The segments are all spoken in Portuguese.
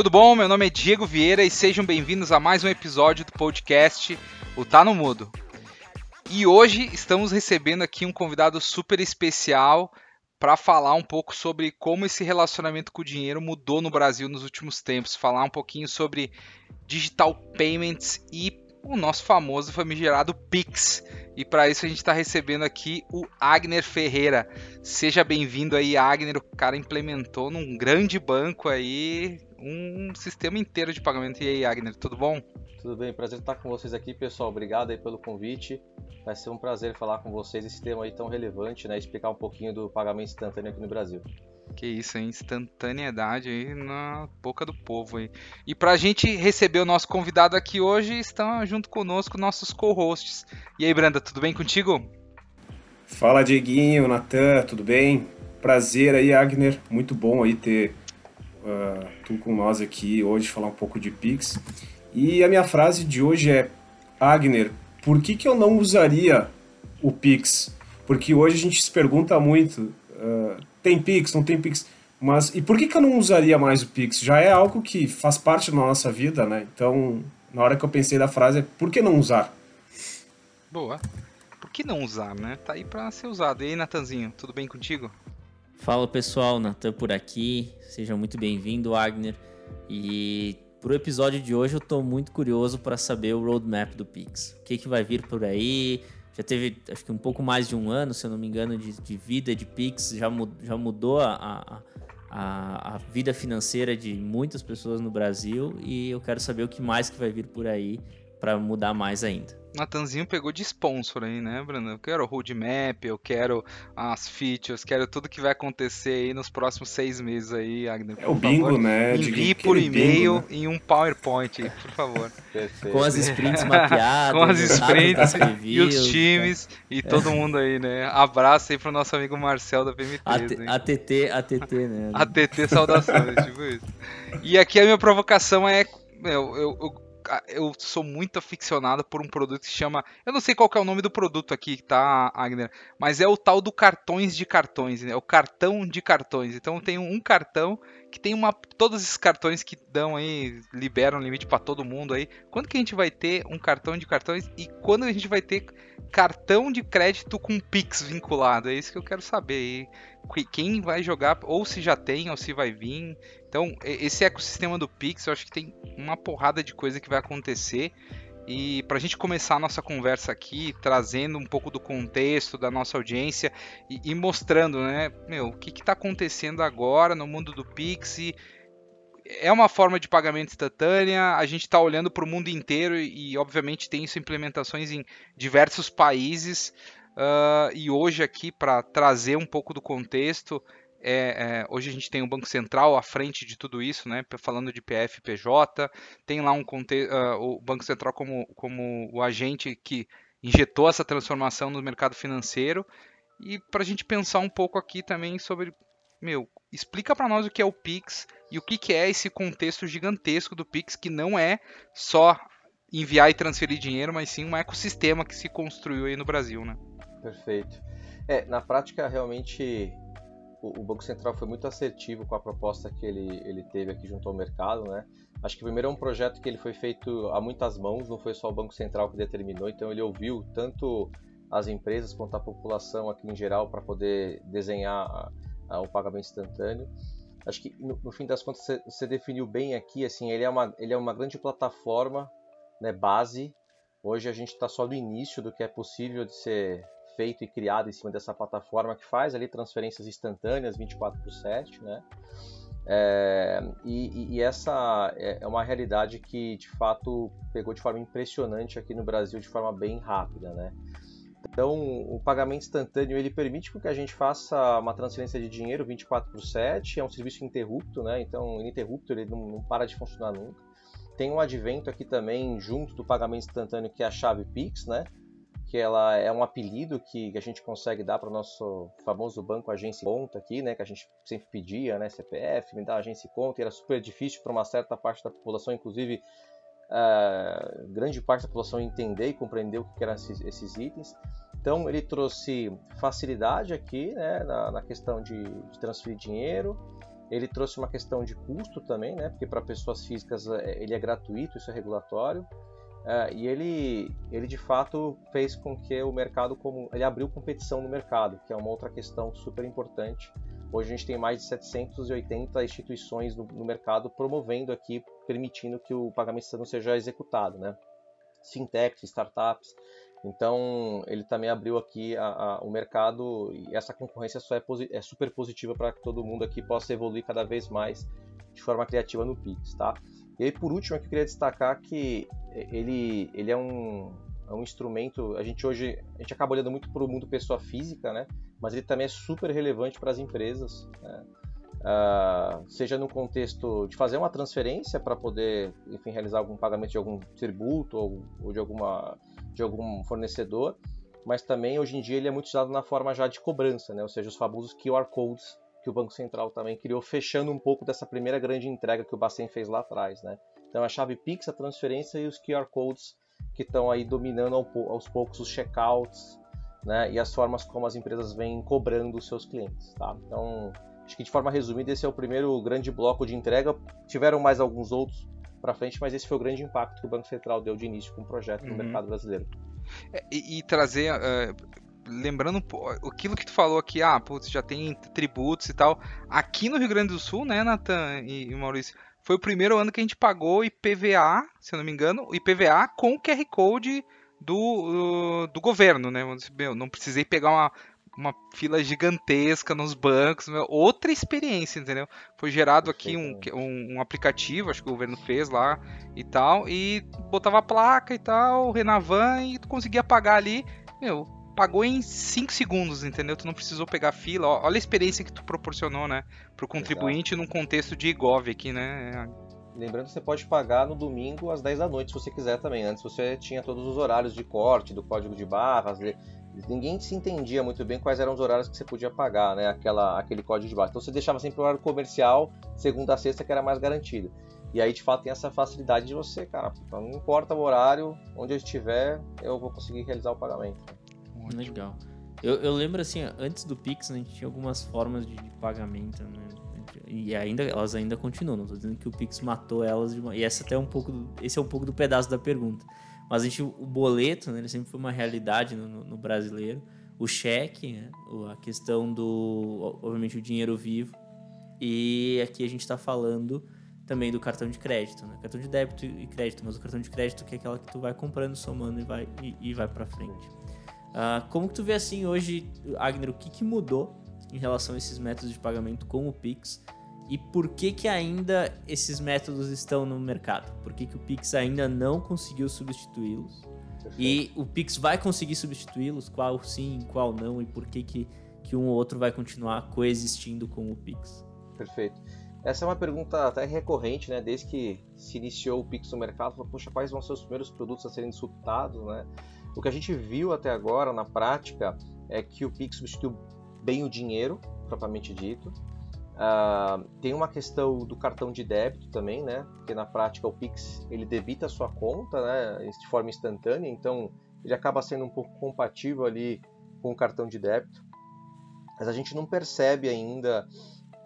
Tudo bom? Meu nome é Diego Vieira e sejam bem-vindos a mais um episódio do podcast O Tá no Mudo. E hoje estamos recebendo aqui um convidado super especial para falar um pouco sobre como esse relacionamento com o dinheiro mudou no Brasil nos últimos tempos, falar um pouquinho sobre digital payments e o nosso famoso famigerado Pix. E para isso a gente está recebendo aqui o Agner Ferreira. Seja bem-vindo aí, Agner. O cara implementou num grande banco aí um sistema inteiro de pagamento. E aí, Agner, tudo bom? Tudo bem, prazer estar com vocês aqui, pessoal. Obrigado aí pelo convite. Vai ser um prazer falar com vocês esse tema aí tão relevante, né? Explicar um pouquinho do pagamento instantâneo aqui no Brasil. Que isso, hein? Instantaneidade aí na boca do povo aí. E pra gente receber o nosso convidado aqui hoje, estão junto conosco nossos co-hosts. E aí, Branda, tudo bem contigo? Fala, Dieguinho, Natan, tudo bem? Prazer aí, Agner. Muito bom aí ter uh, tu com nós aqui hoje, falar um pouco de Pix. E a minha frase de hoje é: Agner, por que, que eu não usaria o Pix? Porque hoje a gente se pergunta muito: uh, tem Pix, não tem Pix? Mas e por que, que eu não usaria mais o Pix? Já é algo que faz parte da nossa vida, né? Então, na hora que eu pensei da frase, é por que não usar? Boa. Por que não usar, né? Tá aí para ser usado. E aí, Natanzinho, tudo bem contigo? Fala pessoal, Natan por aqui. Seja muito bem-vindo, Agner. E pro episódio de hoje eu estou muito curioso para saber o roadmap do Pix. O que, que vai vir por aí? Já teve, acho que um pouco mais de um ano, se eu não me engano, de, de vida de Pix. Já, já mudou a, a, a, a, vida financeira de muitas pessoas no Brasil. E eu quero saber o que mais que vai vir por aí para mudar mais ainda. Natanzinho pegou de sponsor aí, né, Bruno? Eu quero o roadmap, eu quero as features, quero tudo que vai acontecer aí nos próximos seis meses aí, Agner. É o bingo, favor. né? Envie por e-mail né? em um PowerPoint aí, por favor. Com as sprints mapeadas. Com as sprints e os times tá. e todo mundo aí, né? Abraço aí pro nosso amigo Marcel da PM3. ATT, ATT, né? ATT, saudações, tipo isso. E aqui a minha provocação é eu, eu, eu eu sou muito aficionado por um produto que se chama. Eu não sei qual é o nome do produto aqui, tá, Agner? Mas é o tal do cartões de cartões, né? O cartão de cartões. Então eu tenho um cartão que tem uma. Todos esses cartões que dão aí, liberam limite para todo mundo aí. Quando que a gente vai ter um cartão de cartões e quando a gente vai ter cartão de crédito com Pix vinculado? É isso que eu quero saber aí. Quem vai jogar, ou se já tem, ou se vai vir. Então, esse ecossistema do Pix, eu acho que tem uma porrada de coisa que vai acontecer. E para a gente começar a nossa conversa aqui, trazendo um pouco do contexto da nossa audiência e, e mostrando, né, meu, o que está acontecendo agora no mundo do Pix. E é uma forma de pagamento instantânea, a gente está olhando para o mundo inteiro e, obviamente, tem isso implementações em diversos países. Uh, e hoje, aqui, para trazer um pouco do contexto, é, é, hoje a gente tem o Banco Central à frente de tudo isso, né? Falando de PF, PJ, tem lá um uh, o Banco Central como, como o agente que injetou essa transformação no mercado financeiro. E para a gente pensar um pouco aqui também sobre, meu, explica para nós o que é o Pix e o que, que é esse contexto gigantesco do Pix, que não é só enviar e transferir dinheiro, mas sim um ecossistema que se construiu aí no Brasil, né? Perfeito. É, na prática, realmente, o, Banco Central foi muito assertivo com a proposta que ele, ele teve aqui junto ao mercado, né? Acho que primeiro é um projeto que ele foi feito a muitas mãos, não foi só o Banco Central que determinou, então ele ouviu tanto as empresas quanto a população aqui em geral para poder desenhar o pagamento instantâneo. Acho que no, no fim das contas você, você, definiu bem aqui, assim, ele é uma, ele é uma grande plataforma, né, base. Hoje a gente está só no início do que é possível de ser feito e criado em cima dessa plataforma que faz ali transferências instantâneas 24 por 7, né? É, e, e, essa é, é uma realidade que de fato pegou de forma impressionante aqui no Brasil de forma bem rápida, né? Então, o pagamento instantâneo ele permite que a gente faça uma transferência de dinheiro 24 por 7, é um serviço interrupto, né? Então, ininterrupto, ele não, não para de funcionar nunca. Tem um advento aqui também junto do pagamento instantâneo que é a chave Pix, né? Que ela é um apelido que a gente consegue dar para o nosso famoso banco agência conta aqui, né, que a gente sempre pedia, né, CPF, me dá agência conta, e era super difícil para uma certa parte da população, inclusive uh, grande parte da população entender e compreender o que eram esses, esses itens. Então ele trouxe facilidade aqui, né, na, na questão de, de transferir dinheiro, Ele trouxe uma questão de custo também, né? Porque para pessoas físicas é, ele é gratuito, isso é regulatório. É, e ele, ele de fato fez com que o mercado como ele abriu competição no mercado, que é uma outra questão super importante. Hoje a gente tem mais de 780 instituições no, no mercado promovendo aqui, permitindo que o pagamento não seja executado, né? Fintechs, startups. Então ele também abriu aqui a, a, o mercado e essa concorrência só é, é super positiva para que todo mundo aqui possa evoluir cada vez mais de forma criativa no Pix, tá? E aí, por último, eu queria destacar que ele, ele é, um, é um instrumento. A gente hoje a gente acaba olhando muito para o mundo pessoa física, né? Mas ele também é super relevante para as empresas, né? uh, seja no contexto de fazer uma transferência para poder, enfim, realizar algum pagamento de algum tributo ou, ou de alguma de algum fornecedor, mas também hoje em dia ele é muito usado na forma já de cobrança, né? Ou seja, os famosos QR codes que o Banco Central também criou, fechando um pouco dessa primeira grande entrega que o Bacen fez lá atrás, né? Então a chave Pix, a transferência e os QR codes que estão aí dominando aos poucos os checkouts, né? E as formas como as empresas vêm cobrando os seus clientes, tá? Então acho que de forma resumida esse é o primeiro grande bloco de entrega. Tiveram mais alguns outros para frente, mas esse foi o grande impacto que o Banco Central deu de início com o projeto no uhum. mercado brasileiro. É, e, e, trazer uh, lembrando aquilo que tu falou aqui, ah, putz, já tem tributos e tal. Aqui no Rio Grande do Sul, né, Nathan e, Maurício, foi o primeiro ano que a gente pagou IPVA, se eu não me engano, IPVA com o QR Code do, do governo, né? Meu, não precisei pegar uma, uma fila gigantesca nos bancos, meu, outra experiência, entendeu? Foi gerado aqui um, um, um, aplicativo, acho que o governo fez lá e tal, e botava a placa e tal, Renavan, e tu conseguia pagar ali, meu, pagou em 5 segundos, entendeu? Tu não precisou pegar fila. Olha a experiência que tu proporcionou, né? Pro contribuinte Exato. num contexto de IGOV aqui, né? Lembrando que você pode pagar no domingo às 10 da noite, se você quiser também. Antes você tinha todos os horários de corte, do código de barras. Ninguém se entendia muito bem quais eram os horários que você podia pagar, né? Aquela, aquele código de barras. Então você deixava sempre o horário comercial, segunda a sexta, que era mais garantido. E aí, de fato, tem essa facilidade de você, cara, não importa o horário, onde eu estiver, eu vou conseguir realizar o pagamento. Legal. Eu, eu lembro assim, antes do Pix, né, a gente tinha algumas formas de, de pagamento, né? E ainda, elas ainda continuam. Não tô dizendo que o Pix matou elas. Uma, e essa até é um pouco do, esse é um pouco do pedaço da pergunta. Mas a gente, o boleto, né, ele sempre foi uma realidade no, no, no brasileiro. O cheque, né, a questão do, obviamente, o dinheiro vivo. E aqui a gente está falando também do cartão de crédito, né? Cartão de débito e crédito, mas o cartão de crédito que é aquela que tu vai comprando, somando e vai, e, e vai para frente. Uh, como que tu vê assim hoje, Agner, o que, que mudou em relação a esses métodos de pagamento com o Pix e por que que ainda esses métodos estão no mercado? Por que, que o Pix ainda não conseguiu substituí-los? E o Pix vai conseguir substituí-los? Qual sim, qual não? E por que, que, que um ou outro vai continuar coexistindo com o Pix? Perfeito. Essa é uma pergunta até recorrente, né? Desde que se iniciou o Pix no mercado, poxa, quais vão ser os primeiros produtos a serem disruptados, né? O que a gente viu até agora na prática é que o Pix substituiu bem o dinheiro, propriamente dito. Uh, tem uma questão do cartão de débito também, né? Porque na prática o Pix ele debita a sua conta, né? De forma instantânea, então ele acaba sendo um pouco compatível ali com o cartão de débito. Mas a gente não percebe ainda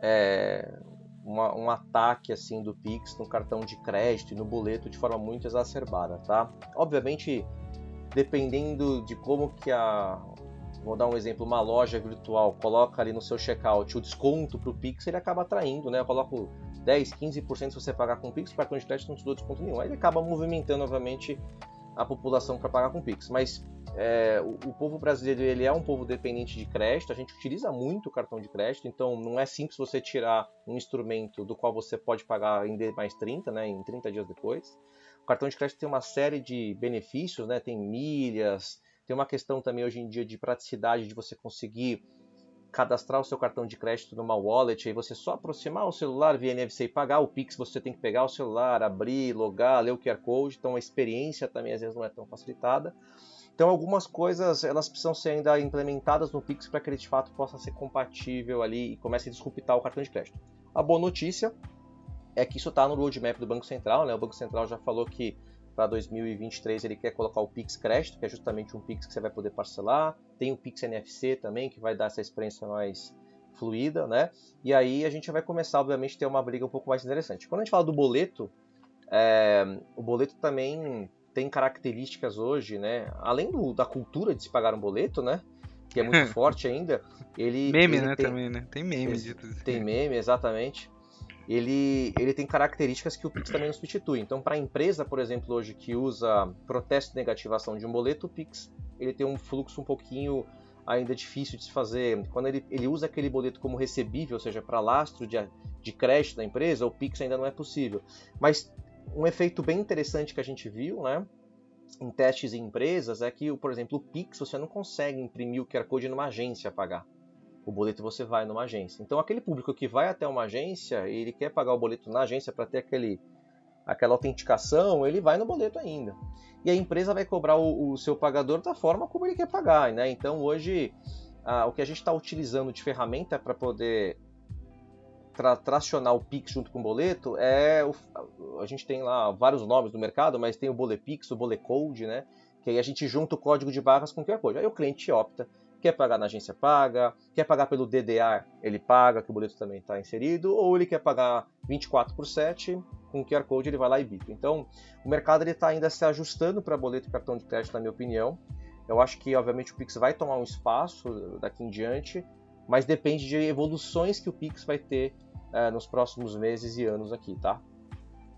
é, uma, um ataque assim do Pix no cartão de crédito e no boleto de forma muito exacerbada, tá? Obviamente dependendo de como que a vou dar um exemplo, uma loja virtual coloca ali no seu checkout o desconto para o Pix, ele acaba atraindo, né? Eu coloco 10, 15% se você pagar com Pix, o cartão de crédito não te dou desconto nenhum. Aí ele acaba movimentando, obviamente, a população para pagar com Pix. Mas é, o, o, povo brasileiro ele é um povo dependente de crédito, a gente utiliza muito o cartão de crédito, então não é simples você tirar um instrumento do qual você pode pagar em mais 30, né, em 30 dias depois. O cartão de crédito tem uma série de benefícios, né? Tem milhas, tem uma questão também hoje em dia de praticidade de você conseguir cadastrar o seu cartão de crédito numa wallet, aí você só aproximar o celular via NFC e pagar o Pix, você tem que pegar o celular, abrir, logar, ler o QR Code, então a experiência também às vezes não é tão facilitada. Então algumas coisas elas precisam ser ainda implementadas no Pix para que ele de fato possa ser compatível ali e comece a disruptar o cartão de crédito. A boa notícia é que isso está no roadmap do Banco Central, né? O Banco Central já falou que para 2023 ele quer colocar o Pix Crédito, que é justamente um Pix que você vai poder parcelar. Tem o Pix NFC também, que vai dar essa experiência mais fluida, né? E aí a gente vai começar, obviamente, a ter uma briga um pouco mais interessante. Quando a gente fala do boleto, é, o boleto também tem características hoje, né? Além do, da cultura de se pagar um boleto, né? Que é muito forte ainda. Ele, meme, ele né? Tem, também, né? Tem meme Tem meme, exatamente. Ele, ele tem características que o Pix também não substitui. Então, para a empresa, por exemplo, hoje que usa protesto de negativação de um boleto, o Pix ele tem um fluxo um pouquinho ainda difícil de se fazer. Quando ele, ele usa aquele boleto como recebível, ou seja, para lastro de, de crédito da empresa, o Pix ainda não é possível. Mas um efeito bem interessante que a gente viu, né? Em testes em empresas é que, por exemplo, o Pix você não consegue imprimir o QR Code numa agência pagar. O boleto você vai numa agência. Então aquele público que vai até uma agência e ele quer pagar o boleto na agência para ter aquele, aquela autenticação, ele vai no boleto ainda. E a empresa vai cobrar o, o seu pagador da forma como ele quer pagar. Né? Então hoje o que a gente está utilizando de ferramenta para poder tra tracionar o Pix junto com o boleto é o, a gente tem lá vários nomes no mercado, mas tem o Bolepix, o Bolecode, né? Que aí a gente junta o código de barras com o QR Code. Aí o cliente opta, quer pagar na agência paga, quer pagar pelo DDR, ele paga, que o boleto também está inserido, ou ele quer pagar 24 por 7, com o QR Code ele vai lá e bica. Então, o mercado está ainda se ajustando para boleto e cartão de crédito, na minha opinião. Eu acho que, obviamente, o Pix vai tomar um espaço daqui em diante, mas depende de evoluções que o Pix vai ter é, nos próximos meses e anos aqui, tá?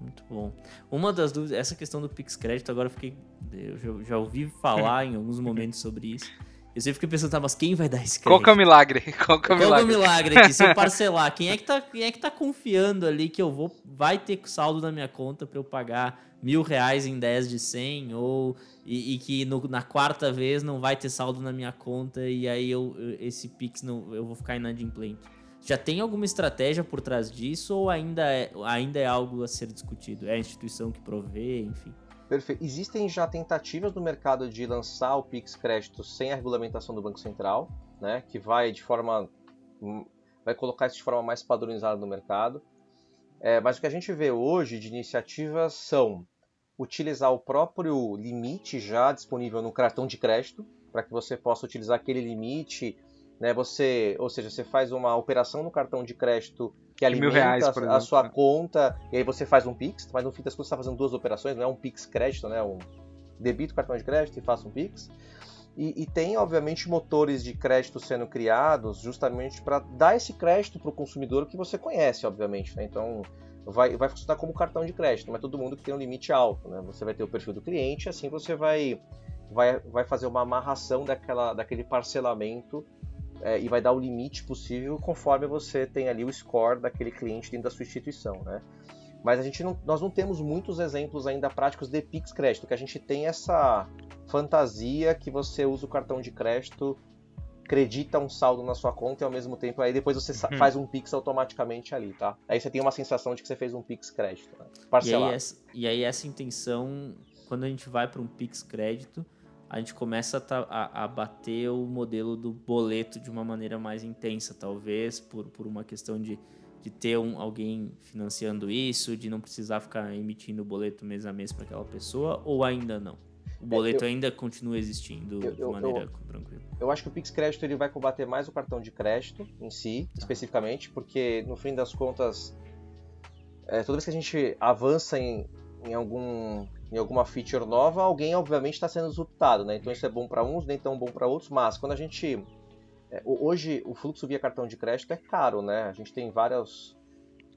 Muito bom. Uma das dúvidas, essa questão do Pix Crédito, agora eu fiquei. Eu já, já ouvi falar em alguns momentos sobre isso. Eu sempre fiquei pensando, tá, mas quem vai dar esse crédito? Qual que é o milagre? Qual que é o Qual milagre? é o milagre aqui? Se eu parcelar, quem é, que tá, quem é que tá confiando ali que eu vou. Vai ter saldo na minha conta para eu pagar mil reais em 10 de 100? Ou. E, e que no, na quarta vez não vai ter saldo na minha conta e aí eu, esse Pix não, eu vou ficar inadimplente. Já tem alguma estratégia por trás disso ou ainda é, ainda é algo a ser discutido? É a instituição que provê, enfim? Perfeito. Existem já tentativas no mercado de lançar o Pix Crédito sem a regulamentação do Banco Central, né, que vai de forma vai colocar isso de forma mais padronizada no mercado. É, mas o que a gente vê hoje de iniciativas são utilizar o próprio limite já disponível no cartão de crédito, para que você possa utilizar aquele limite né? Você, ou seja, você faz uma operação no cartão de crédito que alimenta reais, a, exemplo, a, sua né? conta e aí você faz um Pix, mas no fim das contas você está fazendo duas operações, não é um Pix crédito, né? Um debito cartão de crédito e faça um Pix. E, e tem, obviamente, motores de crédito sendo criados justamente para dar esse crédito para o consumidor que você conhece, obviamente. Né? Então, vai, vai funcionar como cartão de crédito, mas todo mundo que tem um limite alto. Né? Você vai ter o perfil do cliente, assim você vai, vai, vai fazer uma amarração daquela, daquele parcelamento é, e vai dar o limite possível conforme você tem ali o score daquele cliente dentro da sua instituição, né? Mas a gente não, nós não temos muitos exemplos ainda práticos de Pix crédito, que a gente tem essa fantasia que você usa o cartão de crédito, acredita um saldo na sua conta e ao mesmo tempo aí depois você uhum. faz um Pix automaticamente ali, tá? Aí você tem uma sensação de que você fez um Pix crédito, né? parcelado. E aí, essa, e aí essa intenção, quando a gente vai para um Pix crédito, a gente começa a, a, bater o modelo do boleto de uma maneira mais intensa, talvez por, por uma questão de, de ter um, alguém financiando isso, de não precisar ficar emitindo o boleto mês a mês para aquela pessoa, ou ainda não? O é, boleto eu, ainda continua existindo eu, de maneira eu, tranquila? Eu acho que o Pix Crédito ele vai combater mais o cartão de crédito em si, tá. especificamente, porque no fim das contas, é, toda vez que a gente avança em, em algum em alguma feature nova, alguém obviamente está sendo disruptado, né? Então isso é bom para uns, nem tão bom para outros, mas quando a gente é, hoje o fluxo via cartão de crédito é caro, né? A gente tem várias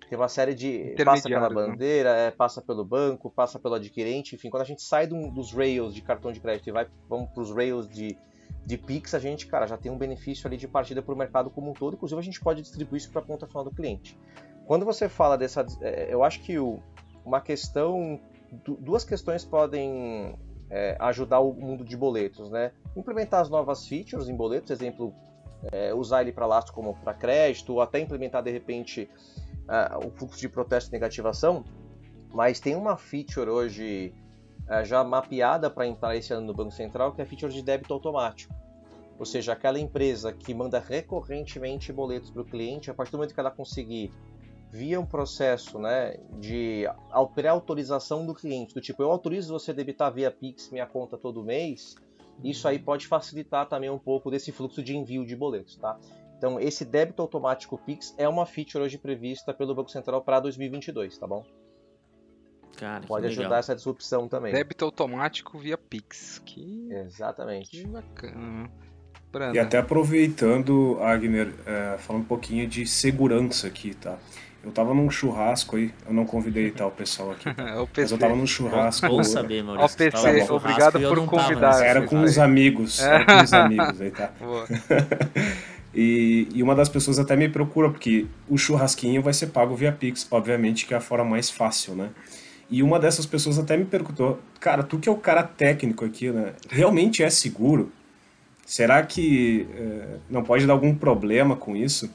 tem uma série de passa pela né? bandeira, é, passa pelo banco, passa pelo adquirente, enfim, quando a gente sai do, dos rails de cartão de crédito e vai vamos para os rails de de Pix, a gente, cara, já tem um benefício ali de partida para o mercado como um todo, inclusive a gente pode distribuir isso para a ponta final do cliente. Quando você fala dessa, é, eu acho que o, uma questão duas questões podem é, ajudar o mundo de boletos, né? Implementar as novas features em boletos, exemplo, é, usar ele para lastro como para crédito, ou até implementar de repente uh, o fluxo de protesto e negativação. Mas tem uma feature hoje uh, já mapeada para entrar esse ano no Banco Central, que é a feature de débito automático. Ou seja, aquela empresa que manda recorrentemente boletos para o cliente, a partir do momento que ela conseguir via um processo né, de pré-autorização do cliente, do tipo, eu autorizo você debitar via Pix minha conta todo mês, isso aí pode facilitar também um pouco desse fluxo de envio de boletos, tá? Então, esse débito automático Pix é uma feature hoje prevista pelo Banco Central para 2022, tá bom? Cara, Pode ajudar legal. essa disrupção também. Débito automático via Pix. Que... Exatamente. Que bacana. Branda. E até aproveitando, Agner, é, falando um pouquinho de segurança aqui, tá? Eu tava num churrasco aí, eu não convidei tá, o pessoal aqui. Tá? o PC. Mas eu tava num churrasco. Bom saber, Maurício. Ó, PC, obrigado por convidar. Era com os amigos. Era com os amigos aí, tá? e, e uma das pessoas até me procura, porque o churrasquinho vai ser pago via Pix, obviamente, que é a forma mais fácil, né? E uma dessas pessoas até me perguntou, cara, tu que é o cara técnico aqui, né? Realmente é seguro? Será que é, não pode dar algum problema com isso?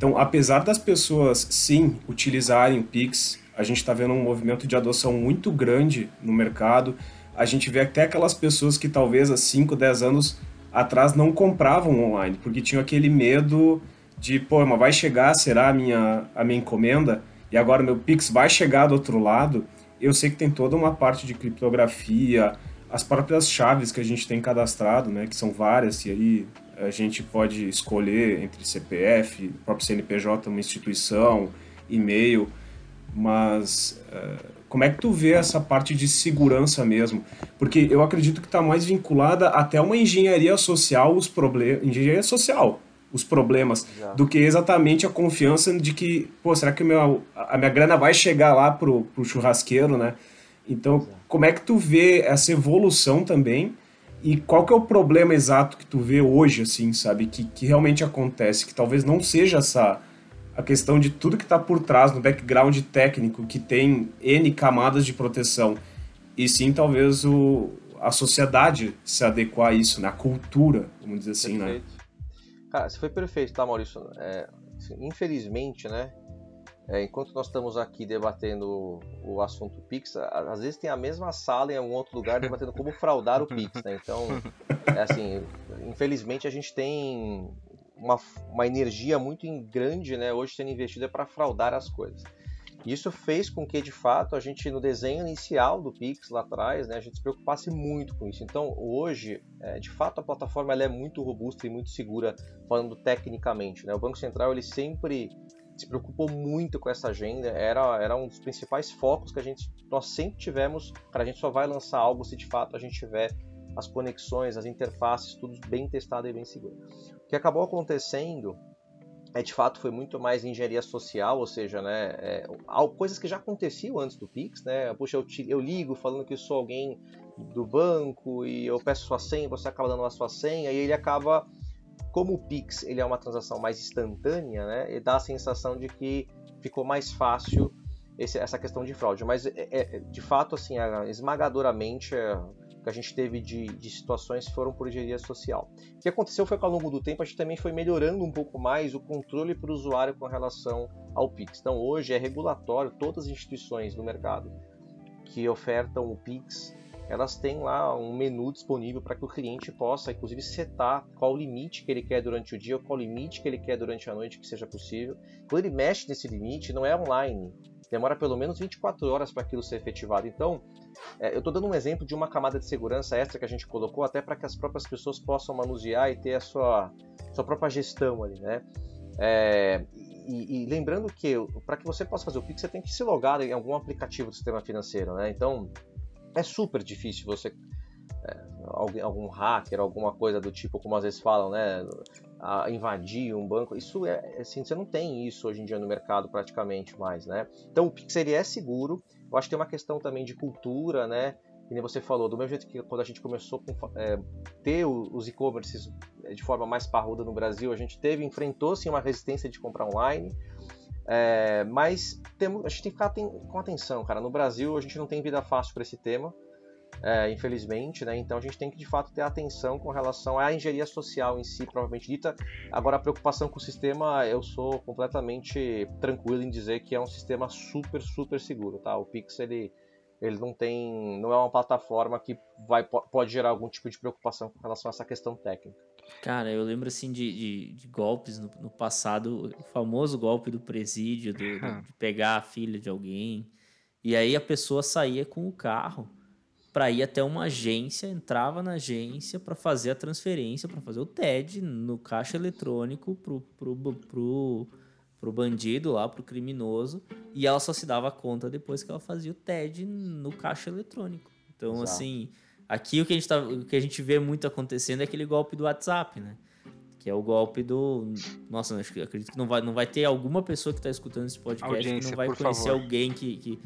Então, apesar das pessoas, sim, utilizarem o Pix, a gente está vendo um movimento de adoção muito grande no mercado. A gente vê até aquelas pessoas que talvez há 5, 10 anos atrás não compravam online, porque tinham aquele medo de, pô, mas vai chegar, será a minha, a minha encomenda? E agora meu Pix vai chegar do outro lado? Eu sei que tem toda uma parte de criptografia, as próprias chaves que a gente tem cadastrado, né, que são várias, e aí a gente pode escolher entre CPF, próprio CNPJ, uma instituição, e-mail, mas uh, como é que tu vê essa parte de segurança mesmo? Porque eu acredito que está mais vinculada até uma engenharia social, os problemas, engenharia social, os problemas, do que exatamente a confiança de que, pô, será que meu, a minha grana vai chegar lá pro, pro churrasqueiro, né? Então, como é que tu vê essa evolução também? E qual que é o problema exato que tu vê hoje, assim, sabe? Que, que realmente acontece? Que talvez não seja essa a questão de tudo que está por trás no background técnico, que tem N camadas de proteção, e sim talvez o, a sociedade se adequar a isso, né? Cultura, vamos dizer assim, né? perfeito. né? Cara, você foi perfeito, tá, Maurício? É, assim, infelizmente, né? É, enquanto nós estamos aqui debatendo o assunto Pix, às vezes tem a mesma sala em algum outro lugar debatendo como fraudar o Pix, né? Então, é assim, infelizmente a gente tem uma, uma energia muito grande, né, hoje sendo investida para fraudar as coisas. Isso fez com que, de fato, a gente, no desenho inicial do Pix lá atrás, né, a gente se preocupasse muito com isso. Então, hoje, é, de fato, a plataforma ela é muito robusta e muito segura, falando tecnicamente. Né? O Banco Central ele sempre se preocupou muito com essa agenda, era, era um dos principais focos que a gente, nós sempre tivemos, para a gente só vai lançar algo se de fato a gente tiver as conexões, as interfaces, tudo bem testado e bem seguro. O que acabou acontecendo é de fato foi muito mais engenharia social, ou seja, né, é, coisas que já aconteciam antes do Pix, né? Puxa, eu, te, eu ligo falando que sou alguém do banco e eu peço sua senha, você acaba dando a sua senha e ele acaba como o Pix ele é uma transação mais instantânea, né, ele dá a sensação de que ficou mais fácil esse, essa questão de fraude. Mas, é, é, de fato, assim, esmagadoramente, é, o que a gente teve de, de, situações foram por engenharia social. O que aconteceu foi que, ao longo do tempo, a gente também foi melhorando um pouco mais o controle para o usuário com relação ao Pix. Então, hoje é regulatório, todas as instituições do mercado que ofertam o Pix elas têm lá um menu disponível para que o cliente possa, inclusive, setar qual o limite que ele quer durante o dia qual o limite que ele quer durante a noite que seja possível. Quando ele mexe nesse limite, não é online, demora pelo menos 24 horas para aquilo ser efetivado. Então, é, eu estou dando um exemplo de uma camada de segurança extra que a gente colocou até para que as próprias pessoas possam manusear e ter a sua, sua própria gestão ali, né? É, e, e, lembrando que para que você possa fazer o Pix, você tem que se logar em algum aplicativo do sistema financeiro, né? Então, é super difícil você é, algum, hacker, alguma coisa do tipo, como às vezes falam, né, invadir um banco. Isso é assim, você não tem isso hoje em dia no mercado praticamente mais, né? Então o Pix ele é seguro. Eu acho que tem uma questão também de cultura, né? Que nem você falou, do mesmo jeito que quando a gente começou a é, ter os e-commerces é, de forma mais parruda no Brasil, a gente teve, enfrentou sim uma resistência de comprar online. É, mas temos, a gente tem que ficar com atenção, cara. No Brasil a gente não tem vida fácil para esse tema, é, infelizmente, né? Então a gente tem que de fato ter atenção com relação à engenharia social em si, provavelmente dita. Agora a preocupação com o sistema, eu sou completamente tranquilo em dizer que é um sistema super, super seguro, tá? O Pix ele ele não tem, não é uma plataforma que vai pode gerar algum tipo de preocupação com relação a essa questão técnica. Cara, eu lembro assim de, de, de golpes no, no, passado, o famoso golpe do presídio, do, do, de pegar a filha de alguém, e aí a pessoa saía com o carro para ir até uma agência, entrava na agência para fazer a transferência, para fazer o TED no caixa eletrônico pro, pro, pro, pro bandido lá, pro criminoso, e ela só se dava conta depois que ela fazia o TED no caixa eletrônico. Então, Exato. assim, aqui o que, a gente tá, o que a gente vê muito acontecendo é aquele golpe do WhatsApp, né? Que é o golpe do. Nossa, acredito que não vai, não vai ter alguma pessoa que está escutando esse podcast Audiência, que não vai conhecer favor. alguém que, que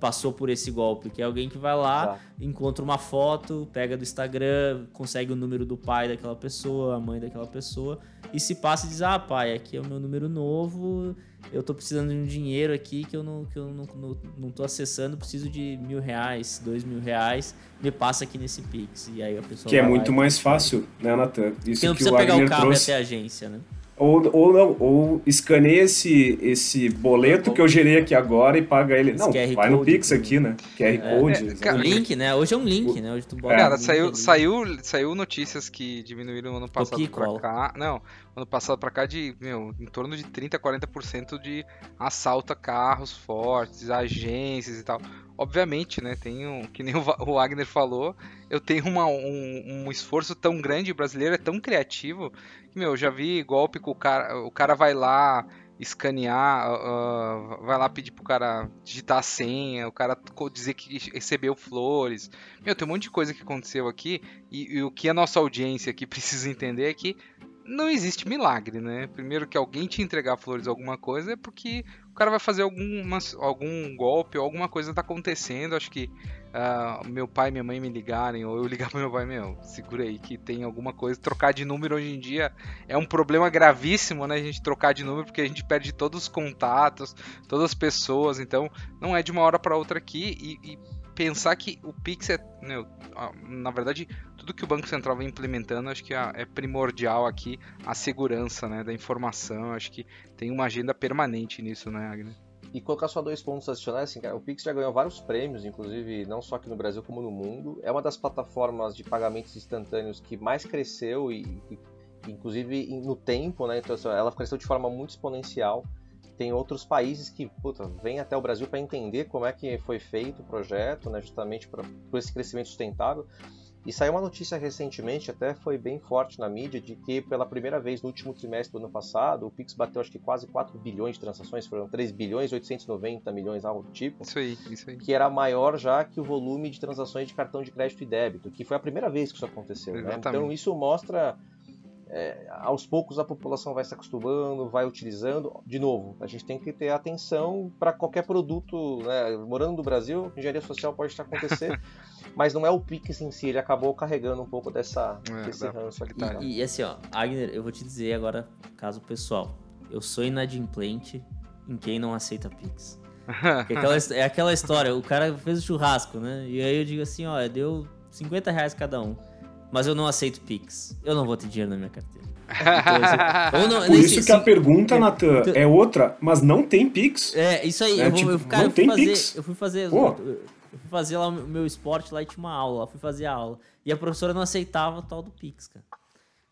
passou por esse golpe, que é alguém que vai lá, Exato. encontra uma foto, pega do Instagram, consegue o número do pai daquela pessoa, a mãe daquela pessoa, e se passa e diz: Ah, pai, aqui é o meu número novo, eu tô precisando de um dinheiro aqui que eu não, que eu não, não, não tô acessando, preciso de mil reais, dois mil reais, me passa aqui nesse Pix. E aí a pessoa. Que é muito mais fácil, né, Natan? Isso que não precisa pegar o carro trouxe... até a agência, né? Ou, ou não, ou escaneia esse, esse boleto que eu gerei aqui agora e paga ele. Não, vai Code, no Pix aqui, né? QR é, Code. É, o link, né? Hoje é um link, né? Hoje tu bota Cara, saiu, saiu, saiu notícias que diminuíram ano passado pra cá. Não, ano passado pra cá de, meu, em torno de 30, 40% de assalto a carros fortes, agências e tal. Obviamente, né? Tem um, que nem o Wagner falou, eu tenho uma, um, um esforço tão grande, o brasileiro é tão criativo meu, já vi golpe que o cara, o cara vai lá escanear, uh, vai lá pedir pro cara digitar a senha, o cara dizer que recebeu flores. Meu, tem um monte de coisa que aconteceu aqui e, e o que a nossa audiência aqui precisa entender é que não existe milagre, né? Primeiro que alguém te entregar flores alguma coisa é porque o cara vai fazer alguma, algum golpe ou alguma coisa tá acontecendo. Acho que uh, meu pai e minha mãe me ligarem ou eu ligar pro meu pai, meu, segura aí que tem alguma coisa. Trocar de número hoje em dia é um problema gravíssimo, né? A gente trocar de número porque a gente perde todos os contatos, todas as pessoas. Então não é de uma hora para outra aqui e, e pensar que o Pix é, meu, na verdade, tudo que o Banco Central vem implementando, acho que é, é primordial aqui a segurança, né, da informação. Acho que tem uma agenda permanente nisso, né, Agnes? E colocar só dois pontos adicionais, assim, cara, o Pix já ganhou vários prêmios, inclusive não só aqui no Brasil como no mundo. É uma das plataformas de pagamentos instantâneos que mais cresceu e, e inclusive no tempo, né? Então assim, ela cresceu de forma muito exponencial tem outros países que puta, vêm até o Brasil para entender como é que foi feito o projeto, né, justamente por esse crescimento sustentável. E saiu uma notícia recentemente, até foi bem forte na mídia, de que pela primeira vez no último trimestre do ano passado, o Pix bateu acho que quase 4 bilhões de transações, foram 3 bilhões e 890 milhões, algo do tipo. Isso aí, isso aí. Que era maior já que o volume de transações de cartão de crédito e débito, que foi a primeira vez que isso aconteceu. Né? Então isso mostra é, aos poucos a população vai se acostumando, vai utilizando. De novo, a gente tem que ter atenção para qualquer produto. Né? Morando no Brasil, engenharia social pode acontecer, mas não é o Pix em si, ele acabou carregando um pouco dessa, é, desse ranço ali. Tá, e, e, assim, ó, Agner, eu vou te dizer agora, caso pessoal, eu sou inadimplente em quem não aceita Pix. é, aquela, é aquela história, o cara fez o churrasco, né? E aí eu digo assim, ó, deu 50 reais cada um mas eu não aceito Pix. Eu não vou ter dinheiro na minha carteira. Então, não, Por isso que a pergunta, Natan, é outra, mas não tem Pix. É, isso aí. É, eu, vou, tipo, eu, cara, não eu tem fazer, Pix. Eu fui fazer. Eu, eu fui fazer lá o meu esporte lá e tinha uma aula. Fui fazer a aula. E a professora não aceitava o tal do Pix, cara.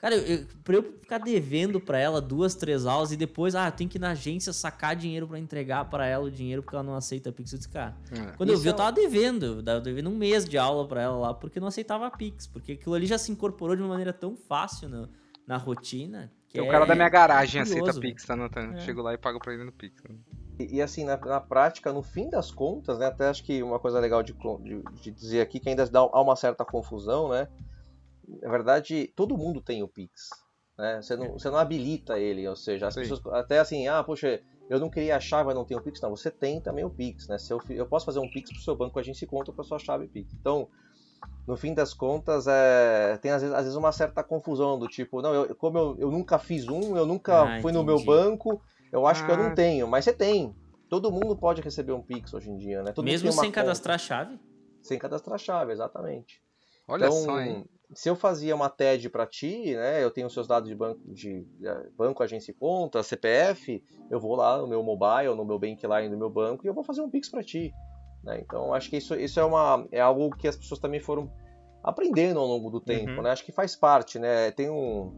Cara, eu, pra eu ficar devendo pra ela duas, três aulas e depois, ah, tem que ir na agência sacar dinheiro pra entregar pra ela o dinheiro porque ela não aceita Pix. Eu disse, cara, é. quando eu vi, eu é tava devendo. Eu tava devendo um mês de aula pra ela lá porque não aceitava Pix. Porque aquilo ali já se incorporou de uma maneira tão fácil na, na rotina. Que é o cara da minha garagem aceita Pix, tá notando? É. Chego lá e pago pra ele no Pix. Né? E, e, assim, na, na, prática, no fim das contas, né, até acho que uma coisa legal de, de, de dizer aqui que ainda dá, há uma certa confusão, né? Na verdade, todo mundo tem o Pix. Né? Você, não, você não habilita ele, ou seja, as Sim. pessoas até assim, ah, poxa, eu não queria a chave, mas não tenho o Pix. Não, você tem também o Pix, né? Se eu, eu posso fazer um Pix para o seu banco, a gente se conta para sua chave Pix. Então, no fim das contas, é, tem às vezes, às vezes, uma certa confusão do tipo, não, eu, como eu, eu nunca fiz um, eu nunca ah, fui entendi. no meu banco, eu acho ah. que eu não ah. tenho, mas você tem. Todo mundo pode receber um Pix hoje em dia, né? Todo Mesmo sem conta. cadastrar chave? Sem cadastrar chave, exatamente. Olha então, só, hein? Se eu fazia uma TED para ti, né, eu tenho seus dados de banco, de é, banco, agência e conta, CPF, eu vou lá no meu mobile, no meu Bankline do meu banco e eu vou fazer um Pix para ti. Né? Então, acho que isso, isso é, uma, é algo que as pessoas também foram aprendendo ao longo do tempo, uhum. né? Acho que faz parte, né? Tem um...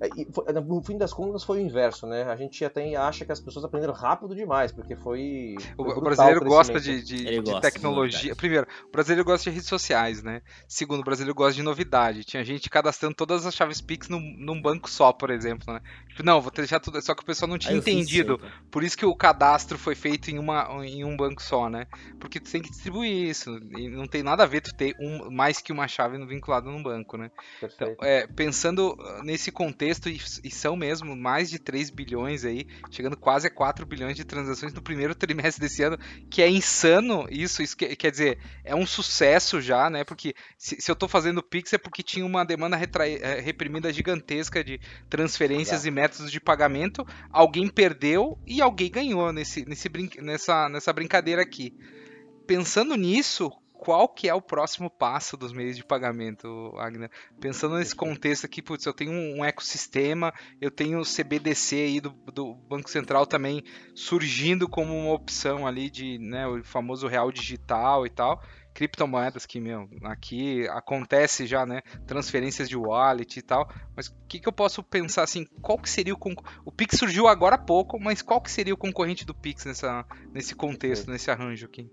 é, no fim das contas foi o inverso, né? A gente até acha que as pessoas aprenderam rápido demais, porque foi. foi o brasileiro gosta de, de, de gosta tecnologia. De Primeiro, o brasileiro gosta de redes sociais, né? Segundo, o brasileiro gosta de novidade. Tinha gente cadastrando todas as chaves Pix num, num banco só, por exemplo, né? Tipo, não, vou deixar tudo. Só que o pessoal não tinha entendido. Por isso que o cadastro foi feito em, uma, em um banco só, né? Porque tu tem que distribuir isso. E não tem nada a ver tu ter um, mais que uma chave vinculada num banco, né? Então, é, pensando nesse contexto contexto, e, e, são mesmo mais de 3 bilhões aí, chegando quase a 4 bilhões de transações no primeiro trimestre desse ano, que é insano isso, isso que, quer dizer, é um sucesso já, né? Porque se, se eu estou fazendo Pix é porque tinha uma demanda é, reprimida gigantesca de transferências e métodos de pagamento, alguém perdeu e alguém ganhou nesse, nesse brin nessa, nessa brincadeira aqui. Pensando nisso, qual que é o próximo passo dos meios de pagamento, Agner? Pensando nesse contexto aqui, putz, eu tenho um ecossistema, eu tenho o CBDC aí do, do Banco Central também surgindo como uma opção ali de, né, o famoso real digital e tal, criptomoedas que, meu, aqui acontece já, né, transferências de wallet e tal, mas o que, que eu posso pensar, assim, qual que seria o... O Pix surgiu agora há pouco, mas qual que seria o concorrente do Pix nessa, nesse contexto, nesse arranjo aqui?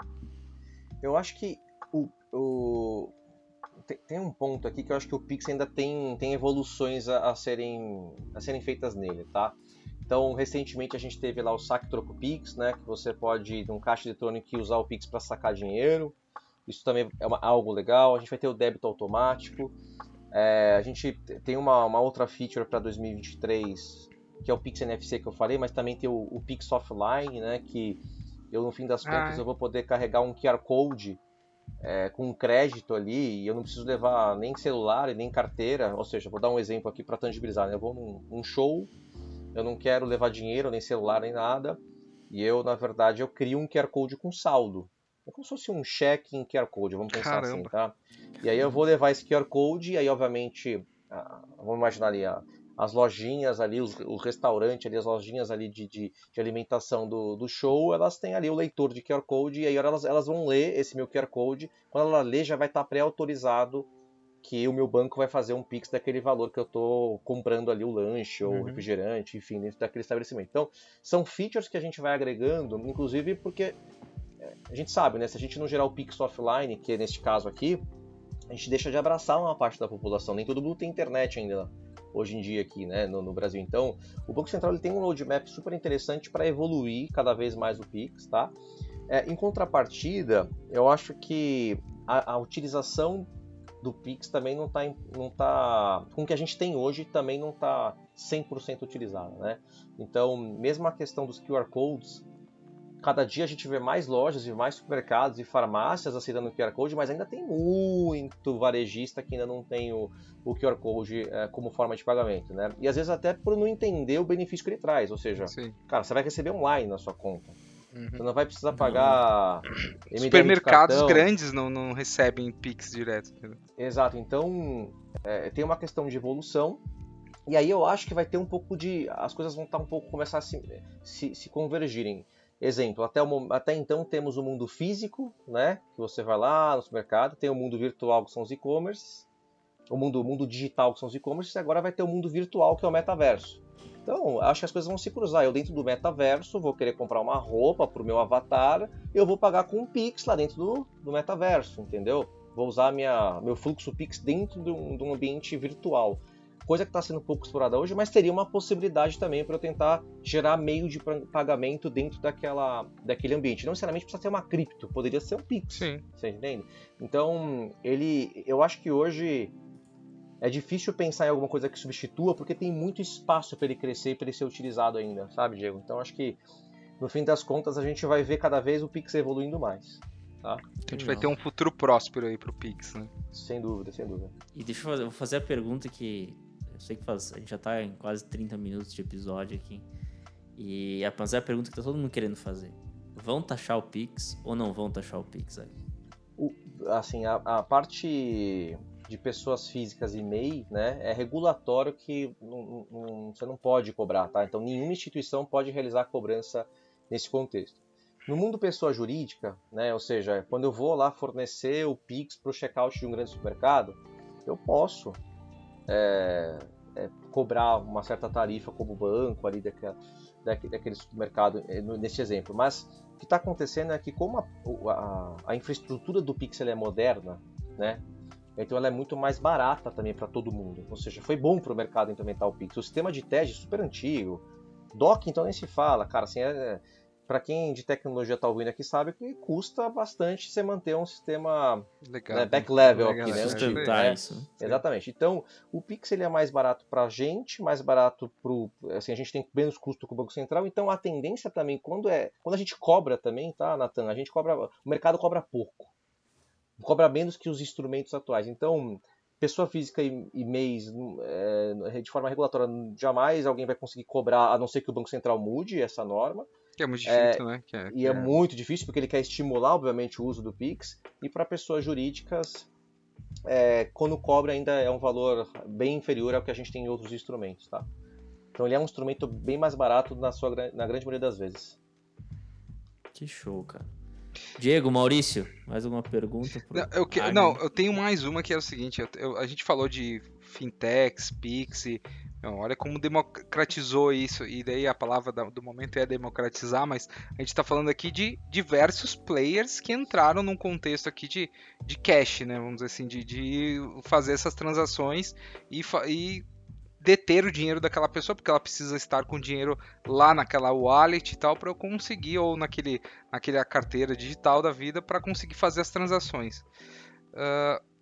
Eu acho que o, o tem, tem, um ponto aqui que eu acho que o Pix ainda tem, tem evoluções a, a, serem, a serem feitas nele, tá? Então, recentemente a gente teve lá o saque troco Pix, né? Que você pode, num caixa eletrônico, usar o Pix para sacar dinheiro. Isso também é uma, algo legal. A gente vai ter o débito automático. É, a gente tem uma, uma outra feature para 2023, que é o Pix NFC que eu falei, mas também tem o, o Pix Offline, né? Que eu, no fim das contas, ah. eu vou poder carregar um QR Code é, com crédito ali e eu não preciso levar nem celular e nem carteira. Ou seja, vou dar um exemplo aqui para tangibilizar. Né? Eu vou num, num, show, eu não quero levar dinheiro, nem celular, nem nada. E eu, na verdade, eu crio um QR Code com saldo. É como se fosse um cheque em QR Code, vamos pensar assim, Caramba. assim, tá? E aí eu vou levar esse QR Code e aí, obviamente, vamos imaginar ali, as lojinhas ali, os, o restaurante ali, as lojinhas ali de, de, de, alimentação do, do show, elas têm ali o leitor de QR Code e aí elas, elas vão ler esse meu QR Code. Quando ela lê, já vai estar pré-autorizado que o meu banco vai fazer um Pix daquele valor que eu estou comprando ali o lanche ou uhum. refrigerante, enfim, dentro daquele estabelecimento. Então, são features que a gente vai agregando, inclusive porque é, a gente sabe, né? Se a gente não gerar o Pix offline, que é neste caso aqui, a gente deixa de abraçar uma parte da população. Nem todo mundo tem internet ainda hoje em dia aqui né, no, no Brasil. Então, o Banco Central ele tem um roadmap super interessante para evoluir cada vez mais o Pix, tá? É, em contrapartida, eu acho que a, a utilização do Pix também não está não tá, com o que a gente tem hoje também não está 100% utilizada, né? Então, mesmo a questão dos QR Codes, cada dia a gente vê mais lojas e mais supermercados e farmácias aceitando o QR Code, mas ainda tem muito varejista que ainda não tem o, o QR Code é, como forma de pagamento, né? E às vezes até por não entender o benefício que ele traz, ou seja, Sim. cara, você vai receber online na sua conta. Uhum. Você não vai precisar pagar. Supermercados grandes não, não recebem Pix direto. Exato, então é, tem uma questão de evolução. E aí eu acho que vai ter um pouco de. As coisas vão estar um pouco começar a se, se, se convergirem. Exemplo, até, o, até então temos o mundo físico, né? Que você vai lá no supermercado, tem o mundo virtual, que são os e-commerce, o mundo, o mundo digital, que são os e-commerce, e agora vai ter o mundo virtual, que é o metaverso. Então, acho que as coisas vão se cruzar. Eu, dentro do metaverso, vou querer comprar uma roupa para o meu avatar, eu vou pagar com um Pix lá dentro do, do metaverso, entendeu? Vou usar minha, meu fluxo Pix dentro de um, de um ambiente virtual coisa que está sendo pouco explorada hoje, mas teria uma possibilidade também para eu tentar gerar meio de pagamento dentro daquela, daquele ambiente. Não necessariamente precisa ser uma cripto, poderia ser um Pix. Sim. Você entende? Então, ele, eu acho que hoje é difícil pensar em alguma coisa que substitua, porque tem muito espaço para ele crescer e para ele ser utilizado ainda, sabe, Diego? Então, acho que no fim das contas a gente vai ver cada vez o Pix evoluindo mais. Tá? A gente vai ter um futuro próspero aí pro Pix, né? Sem dúvida, sem dúvida. E deixa eu fazer, vou fazer a pergunta que sei que faz, a gente já tá em quase 30 minutos de episódio aqui. E a, é a pergunta que tá todo mundo querendo fazer. Vão taxar o Pix ou não vão taxar o Pix aí? O, assim, a, a, parte de pessoas físicas e MEI, né, é regulatório que não, não, você não pode cobrar, tá? Então nenhuma instituição pode realizar cobrança nesse contexto. No mundo pessoa jurídica, né, ou seja, quando eu vou lá fornecer o Pix para o checkout de um grande supermercado, eu posso é, é, cobrar uma certa tarifa como banco ali daquela, daquele supermercado, é, nesse exemplo. Mas o que está acontecendo é que como a, a, a infraestrutura do Pixel é moderna, né? Então ela é muito mais barata também para todo mundo. Ou seja, foi bom para o mercado implementar o Pix. O sistema de teste é super antigo. Doc, então nem se fala, cara. Assim, é, para quem de tecnologia está ouvindo aqui sabe que custa bastante você manter um sistema Legal, né, back level aqui, né? Sustentar né? isso. Exatamente. Então, o Pix ele é mais barato para a gente, mais barato para assim, a gente tem menos custo com o Banco Central. Então, a tendência também quando é quando a gente cobra também, tá, Natan? A gente cobra, o mercado cobra pouco cobra menos que os instrumentos atuais. Então, pessoa física e, e MEIs, é, de forma regulatória, jamais alguém vai conseguir cobrar, a não ser que o Banco Central mude essa norma. Que é muito difícil, é, né? Que é, e é, é, muito difícil porque ele quer estimular, obviamente, o uso do Pix. E para pessoas jurídicas, é, quando cobra ainda é um valor bem inferior ao que a gente tem em outros instrumentos, tá? Então ele é um instrumento bem mais barato na, sua, na grande maioria das vezes. Que show, cara. Diego, Maurício, mais alguma pergunta? Não eu, que, não, eu tenho mais uma que é o seguinte: eu, eu, a gente falou de fintechs, Pix, olha como democratizou isso, e daí a palavra do momento é democratizar, mas a gente está falando aqui de diversos players que entraram num contexto aqui de, de cash, né? Vamos dizer assim, de, de fazer essas transações e, e deter o dinheiro daquela pessoa, porque ela precisa estar com o dinheiro lá naquela wallet e tal, para eu conseguir, ou naquele, naquela carteira digital da vida, para conseguir fazer as transações. Uh,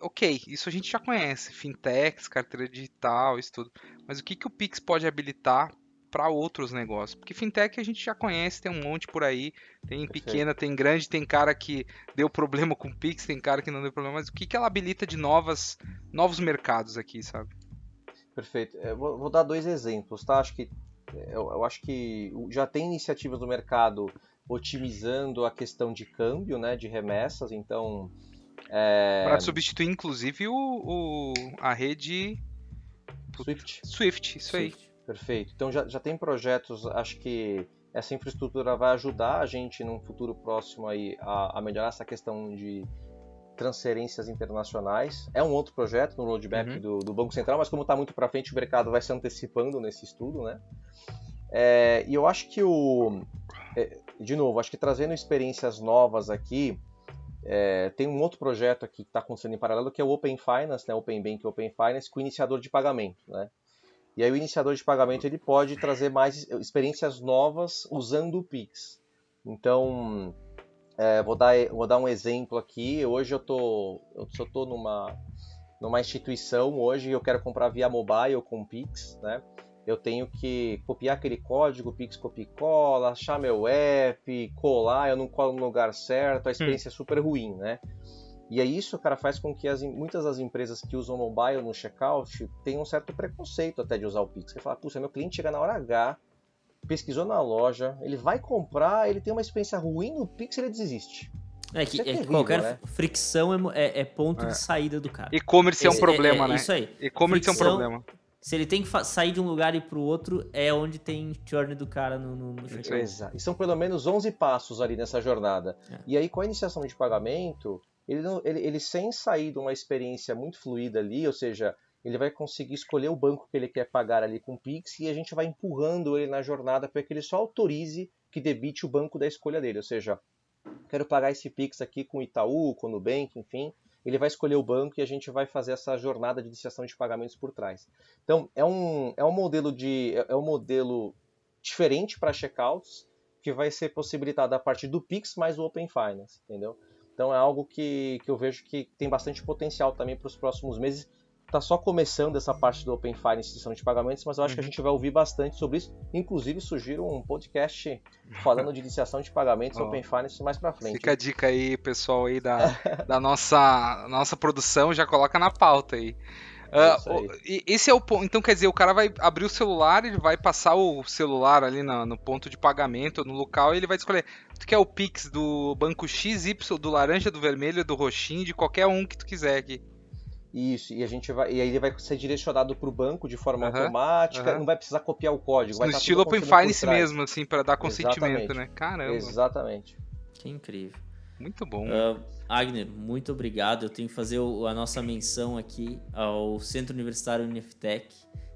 ok, isso a gente já conhece, fintechs, carteira digital, isso tudo. Mas o que, que o Pix pode habilitar para outros negócios? Porque fintech a gente já conhece, tem um monte por aí, tem pequena, tem grande, tem cara que deu problema com o Pix, tem cara que não deu problema, mas o que, que ela habilita de novas, novos mercados aqui, sabe? Perfeito. Eu vou, vou dar dois exemplos, tá? Acho que eu, eu, acho que já tem iniciativas do mercado otimizando a questão de câmbio, né, de remessas. Então, é... para substituir inclusive o, o, a rede Swift. Swift, isso Swift. aí. Perfeito. Então já, já tem projetos. Acho que essa infraestrutura vai ajudar a gente num futuro próximo aí a, a melhorar essa questão de transferências internacionais. É um outro projeto no roadmap uhum. do, do, Banco Central, mas como está muito para frente, o mercado vai se antecipando nesse estudo, né? É, e eu acho que o. É, de novo, acho que trazendo experiências novas aqui, é, tem um outro projeto aqui que está acontecendo em paralelo, que é o Open Finance, né? Open Bank Open Finance, com o iniciador de pagamento, né? E aí o iniciador de pagamento ele pode trazer mais experiências novas usando o Pix. Então, é, vou, dar, vou dar um exemplo aqui. Hoje eu tô, eu só tô numa, numa instituição hoje eu quero comprar via mobile com Pix, né? Eu tenho que copiar aquele código, Pix copia e cola, achar meu app, colar, eu não colo no lugar certo, a experiência hum. é super ruim, né? E aí isso, cara, faz com que as, muitas das empresas que usam mobile no checkout tenham um certo preconceito até de usar o Pix. Você fala, puxa, meu cliente chega na hora H, pesquisou na loja, ele vai comprar, ele tem uma experiência ruim no Pix, ele desiste. É que, é, é terrível, qualquer né? fricção é, é, é ponto é. de saída do cara. E-commerce é um problema, é, né? Isso aí. E-commerce é um problema. Se ele tem que sair de um lugar e ir pro outro, é onde tem churn do cara no, no, no Exato. E são pelo menos 11 passos ali nessa jornada. É. E aí, com a iniciação de pagamento, ele, ele, ele sem sair de uma experiência muito fluida ali, ou seja, ele vai conseguir escolher o banco que ele quer pagar ali com o Pix e a gente vai empurrando ele na jornada para que ele só autorize que debite o banco da escolha dele. Ou seja, quero pagar esse Pix aqui com Itaú, com o Nubank, enfim. Ele vai escolher o banco e a gente vai fazer essa jornada de iniciação de pagamentos por trás. Então, é um, é um modelo de é um modelo diferente para checkouts que vai ser possibilitado a partir do Pix mais o Open Finance, entendeu? Então é algo que, que eu vejo que tem bastante potencial também para os próximos meses está só começando essa parte do Open Finance instituição de pagamentos, mas eu acho uhum. que a uhum. gente vai ouvir bastante sobre isso. Inclusive, sugiro um podcast falando de iniciação de pagamentos oh. Open Finance mais para frente. Fica a dica aí, pessoal aí da, da nossa, nossa produção, já coloca na pauta aí. Uh, esse é o ponto. Então, quer dizer, o cara vai abrir o celular, ele vai passar o celular ali no, no ponto de pagamento, no local, e ele vai escolher. Tu quer o Pix do banco XY, do laranja, do vermelho, do roxinho, de qualquer um que tu quiser aqui. Isso, e a gente vai. E aí ele vai ser direcionado para o banco de forma automática, não vai precisar copiar o código. No estilo Open Finance mesmo, assim, para dar consentimento, Exatamente. né? Caramba. Exatamente. Que incrível. Muito bom. Uh, Agner, muito obrigado. Eu tenho que fazer a nossa menção aqui ao Centro Universitário Uniftec.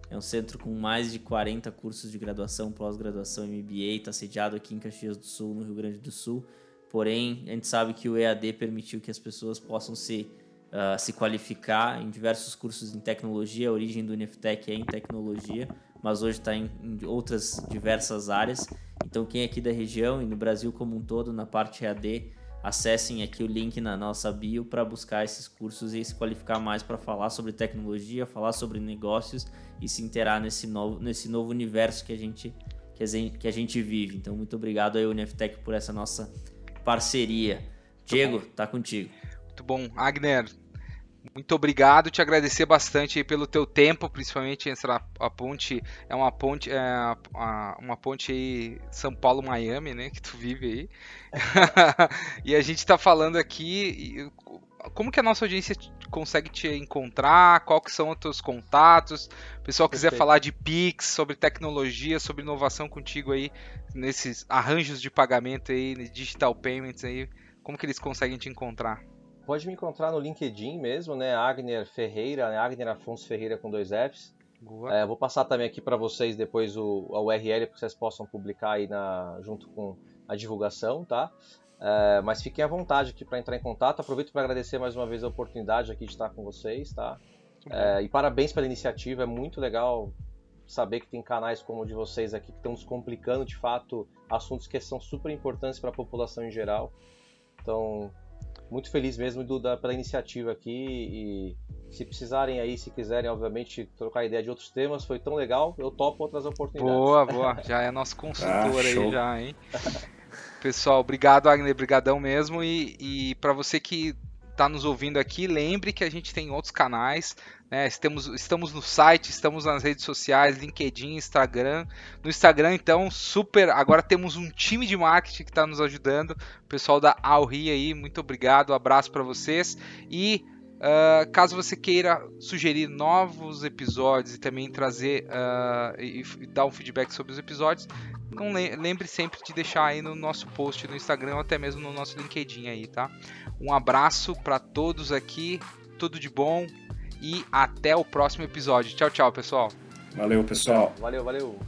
É um centro com mais de 40 cursos de graduação, pós-graduação MBA, está sediado aqui em Caxias do Sul, no Rio Grande do Sul. Porém, a gente sabe que o EAD permitiu que as pessoas possam se, uh, se qualificar em diversos cursos em tecnologia. A origem do Uniftec é em tecnologia, mas hoje está em, em outras diversas áreas. Então, quem é aqui da região e no Brasil como um todo, na parte EAD, acessem aqui o link na nossa bio para buscar esses cursos e se qualificar mais para falar sobre tecnologia, falar sobre negócios e se interar nesse novo, nesse novo universo que a gente que a gente, que a gente vive. Então, muito obrigado aí, Uniftec, por essa nossa parceria. Diego, tá contigo. Bom. Agner, muito obrigado, te agradecer bastante pelo teu tempo, principalmente essa a ponte é uma ponte é a, uma ponte aí São Paulo Miami, né, que tu vive aí. e a gente está falando aqui como que a nossa audiência consegue te encontrar, qual que são os teus contatos, o pessoal quiser Perfeito. falar de Pix, sobre tecnologia, sobre inovação contigo aí, nesses arranjos de pagamento aí, digital payments aí, como que eles conseguem te encontrar? Pode me encontrar no LinkedIn mesmo, né, Agner Ferreira, né? Agner Afonso Ferreira com dois Fs. É, vou passar também aqui para vocês depois o, a URL para que vocês possam publicar aí na, junto com a divulgação, tá? É, mas fiquem à vontade aqui para entrar em contato. Aproveito para agradecer mais uma vez a oportunidade aqui de estar com vocês, tá? É, e parabéns pela iniciativa, é muito legal saber que tem canais como o de vocês aqui que estão descomplicando de fato assuntos que são super importantes para a população em geral. Então, muito feliz mesmo do, da, pela iniciativa aqui e se precisarem aí, se quiserem, obviamente, trocar ideia de outros temas, foi tão legal, eu topo outras oportunidades. Boa, boa, já é nosso consultor ah, aí já, hein? Pessoal, obrigado, Agner, brigadão mesmo. E, e para você que está nos ouvindo aqui, lembre que a gente tem outros canais. Né? Estamos, estamos no site, estamos nas redes sociais, LinkedIn, Instagram. No Instagram, então, super. Agora temos um time de marketing que está nos ajudando. O pessoal da Alri aí, muito obrigado, um abraço para vocês. E Uh, caso você queira sugerir novos episódios e também trazer uh, e, e, dar um feedback sobre os episódios, não lembre sempre de deixar aí no nosso post no Instagram ou até mesmo no nosso LinkedIn aí, tá? Um abraço para todos aqui, tudo de bom e até o próximo episódio. Tchau, tchau, pessoal. Valeu, pessoal. Valeu, valeu.